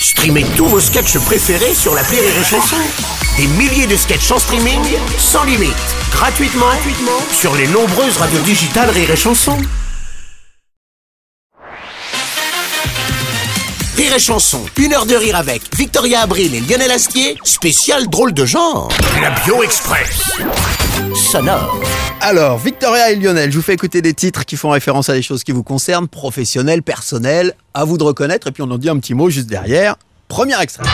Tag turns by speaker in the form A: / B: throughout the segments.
A: Streamez tous vos sketchs préférés sur la Rire et Chanson. Des milliers de sketchs en streaming, sans limite, gratuitement, gratuitement sur les nombreuses radios digitales Rire et Chanson. Rire et Chanson, une heure de rire avec Victoria Abril et Lionel Astier, spécial drôle de genre. La Bio Express. Sonore.
B: Alors, Victoria et Lionel, je vous fais écouter des titres qui font référence à des choses qui vous concernent, professionnelles, personnelles. À vous de reconnaître, et puis on en dit un petit mot juste derrière. Premier extrait.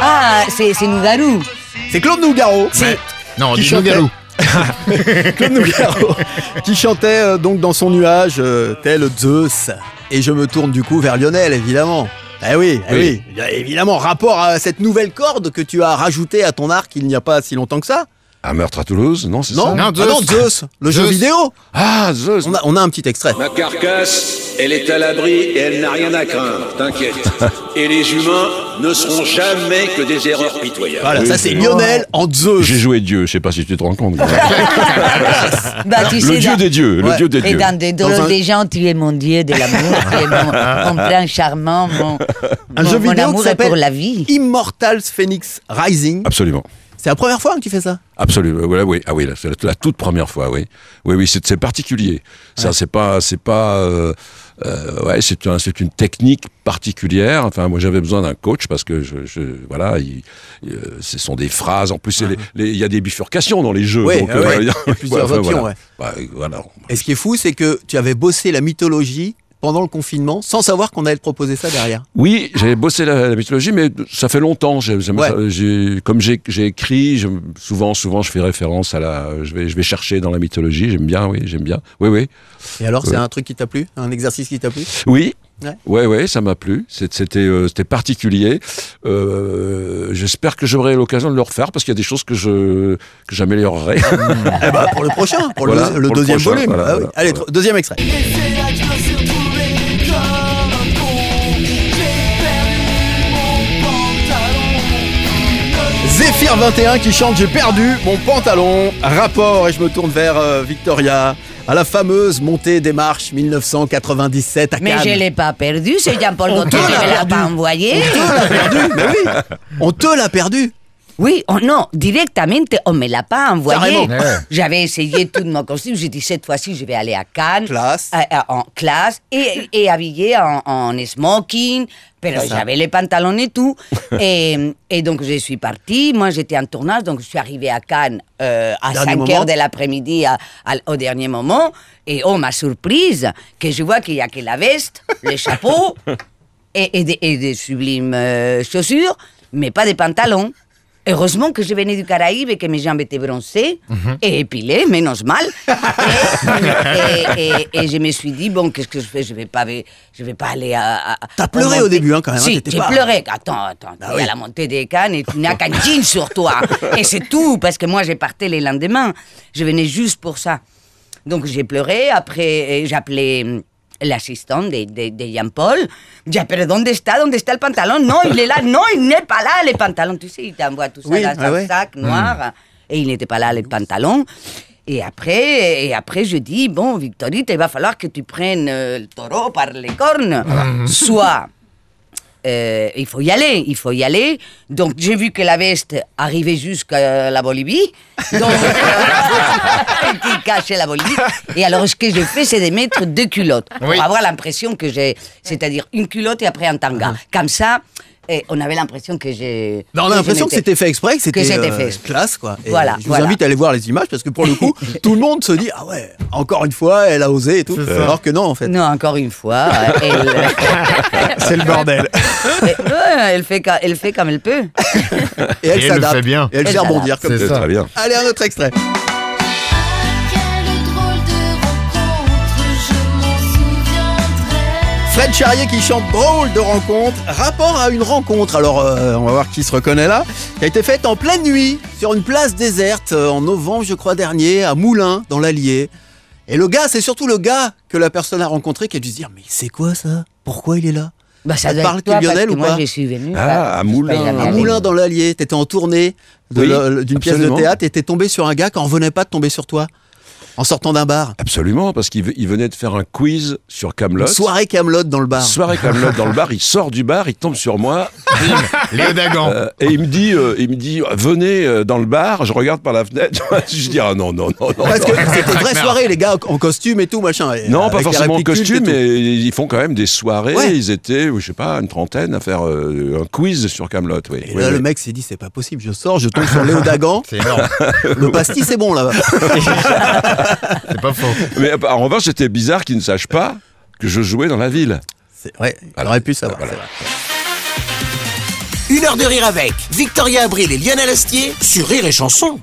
C: Ah, c'est Nougarou.
B: C'est Claude Nougaro.
C: C'est-
D: Non,
B: chantait-
D: Nougarou.
B: Claude Nougaro, qui chantait euh, donc dans son nuage euh, tel Zeus. Et je me tourne du coup vers Lionel, évidemment. Eh oui, eh oui.
D: Oui.
B: évidemment, rapport à cette nouvelle corde que tu as rajoutée à ton arc il n'y a pas si longtemps que ça.
E: Un meurtre à Toulouse, non, c'est
B: Non,
E: ça
D: Non,
B: Ah
D: Zeus.
B: non, Zeus, le jeu vidéo.
E: Ah, Zeus
B: On a, on a un petit extrait.
F: Ma carcasse, elle est à l'abri et elle n'a rien à craindre, t'inquiète. Et les humains ne seront jamais que des erreurs pitoyables.
B: Voilà, ça c'est Lionel en Zeus.
E: J'ai joué Dieu, je sais pas si tu te rends compte.
C: Bah, tu sais,
E: le dieu
C: dans-
E: des dieux, le
B: Ouais.
E: dieu des
C: Et
E: dieux.
C: dans des
B: Dans
C: drôles
B: un-
C: des gens, tu es mon dieu de l'amour, tu es mon, mon prince charmant, mon,
B: Un
C: mon-
B: jeu
C: mon
B: vidéo
C: amour
B: qui
C: est pour la vie.
B: Immortals Phoenix Rising.
E: Absolument.
B: C'est la première fois que tu fais ça?
E: Absolument. Voilà, oui. Ah oui, c'est la, la toute première fois, oui. Oui, oui, c'est particulier. Ça, c'est pas, c'est pas, euh, euh, ouais, c'est un, c'est une technique particulière. Enfin, moi, j'avais besoin d'un coach parce que je, je voilà, il- euh, ce sont des phrases. En plus, c'est les- les- il y a des bifurcations dans les jeux.
B: Oui,
E: donc,
B: ouais.
E: euh,
B: Il y a plusieurs options.
E: Bah, voilà.
B: Et ce qui est fou, c'est que tu avais bossé la mythologie pendant le confinement sans savoir qu'on allait te proposer ça derrière.
E: Oui, j'ai bossé la, la mythologie, mais ça fait longtemps.
B: Ouais.
E: comme j'ai écrit, souvent, souvent, je fais référence à la. Je vais, je vais chercher dans la mythologie. J'aime bien, oui, j'aime bien. Oui, oui,
B: Et alors, c'est un truc qui t'a plu? Un exercice qui t'a plu?
E: Oui.
B: Ouais.
E: Ouais, ouais, ça m'a plu. C'était, euh, c'était particulier. Euh, J'espère que j'aurai l'occasion de le refaire parce qu'il y a des choses que je que j'améliorerai.
B: Eh ben, pour le prochain, pour le-
E: Voilà,
B: le,
E: pour le
B: deuxième
E: prochain,
B: volume.
E: voilà,
B: Ah oui.
E: voilà,
B: Allez, deuxième extrait. Zéphyr 21 qui chante J'ai perdu mon pantalon. Rapport, et je me tourne vers euh, Victoria, à la fameuse montée des marches 1997 à
C: Mais
B: Cannes.
C: je l'ai pas perdu, c'est Jean-Paul Gaultier qui
B: l'a
C: me l'a
B: perdu.
C: pas envoyé.
B: On te l'a perdu, mais oui. On te l'a perdu.
C: Oui, oh non, directement, on me l'a pas envoyé.
D: Ouais.
C: J'avais essayé tout mon costume. J'ai dit cette fois-ci, je vais aller à Cannes.
B: Classe.
C: Euh, euh, en classe et, et habillé en, en smoking. Pero
B: ça.
C: j'avais les pantalons et tout. et, et donc, je suis partie. Moi, j'étais en tournage, donc je suis arrivée à Cannes euh, à
B: Dernier
C: 5
B: moment.
C: heures de l'après-midi au dernier moment. Et oh, ma surprise, que je vois qu'il n'y a que la veste, le chapeau et, et des, et des sublimes euh, chaussures, mais pas des pantalons. Heureusement que je venais du Caraïbe et que mes jambes étaient bronzées et épilées, menos mal. Et, et- et- et je me suis dit, bon, qu'est-ce que je fais? Je vais pas, je vais pas aller à... à-
B: T'as pleuré au début, hein, quand même, hein,
C: Si, j'ai
B: pas-
C: pleuré. Attends, attends,
B: Ah
C: t'es
B: oui.
C: à la montée des cannes et tu n'as qu'un jean sur toi. Et c'est tout, parce que moi, j'ai parté les lendemains. Je venais juste pour ça. Donc j'ai pleuré, après euh, j'ai appelé hum, l'assistant de, de, de Jean-Paul. Dit, pero ¿dónde está? ¿Dónde está el pantalon? Non, il est là. Non, il n'est pas là, les pantalons. Tu sais, il t'envoie tout ça
B: Oui,
C: dans
B: ah
C: un
B: ouais.
C: sac noir. Et il n'était pas là, les pantalons. Et après, et après, je dis, bon, Victorite, il va falloir que tu prennes euh, le taureau par les cornes. Soit euh, il faut y aller, il faut y aller. Donc j'ai vu que la veste arrivait jusqu'à la Bolivie, donc euh, qui cachait la Bolivie. Et alors ce que j'ai fait, c'est de mettre deux culottes
D: Oui.
C: pour avoir l'impression que j'ai, c'est-à-dire une culotte et après un tanga. Comme ça, et on avait l'impression que j'ai.
B: Non, on a l'impression que c'était fait exprès, que c'était
C: c'était
B: euh,
C: fait exprès.
B: classe, quoi. Et
C: Voilà,
B: Je vous
C: voilà.
B: invite à aller voir les images parce que pour le coup, tout le monde se dit ah ouais, encore une fois, elle a osé et tout. Alors que non, en fait.
C: Non, encore une fois, elle,
B: C'est le bordel.
C: elle, elle fait, elle fait comme elle peut.
B: Et elle
D: Et elle le
B: s'adapte.
D: fait bien.
B: Et elle
C: Elle
B: sait rebondir comme ça.
E: Très bien.
B: Allez, un autre extrait. Fred Charrier qui chante drôle de rencontre. Rapport à une rencontre, alors euh, on va voir qui se reconnaît là, qui a été faite en pleine nuit sur une place déserte euh, en novembre, je crois, dernier, à Moulins, dans l'Allier. Et le gars, c'est surtout le gars que la personne a rencontré qui a dû se dire Mais c'est quoi ça? Pourquoi il est là?
C: Bah,
B: Ça
C: ça
B: te
C: doit
B: parle
C: être toi,
B: Lionel
C: parce que
B: ou
C: moi,
B: pas?
C: je suis venu.
E: Ah, à Moulins.
B: À Moulins dans l'Allier, t'étais en tournée
E: Oui,
B: d'une pièce de théâtre et t'es tombé sur un gars qui en revenait pas de tomber sur toi. En sortant d'un bar.
E: Absolument, parce qu'il ve- il venait de faire un quiz sur Camelot.
B: Soirée Camelot dans le bar.
E: Soirée Camelot dans le bar, il sort du bar, il tombe sur moi
D: Léo Dagan.
E: euh, et il me dit, euh, il me dit, venez euh, dans le bar. Je regarde par la fenêtre, je dis ah non non non non.
B: Parce que c'était une vraie soirée, les gars, en costume et tout, machin. et
E: Non, pas
B: les
E: forcément en costume, mais ils font quand même des soirées.
B: Ouais.
E: Ils étaient, je sais pas, une trentaine à faire euh, un quiz sur Camelot. Oui.
B: Et
E: Oui,
B: là,
E: oui.
B: le mec s'est dit, c'est pas possible, je sors, je tombe sur Léo Dagan.
D: C'est énorme.
B: Le pastis, c'est bon, là.
D: C'est pas faux.
E: Mais en revanche, c'était bizarre qu'ils ne sachent pas que je jouais dans la ville.
B: C'est- Ouais, il aurait pu savoir.
E: Voilà.
B: vrai.
A: Une heure de rire avec Victoria Abril et Lionel Astier sur Rire et Chanson.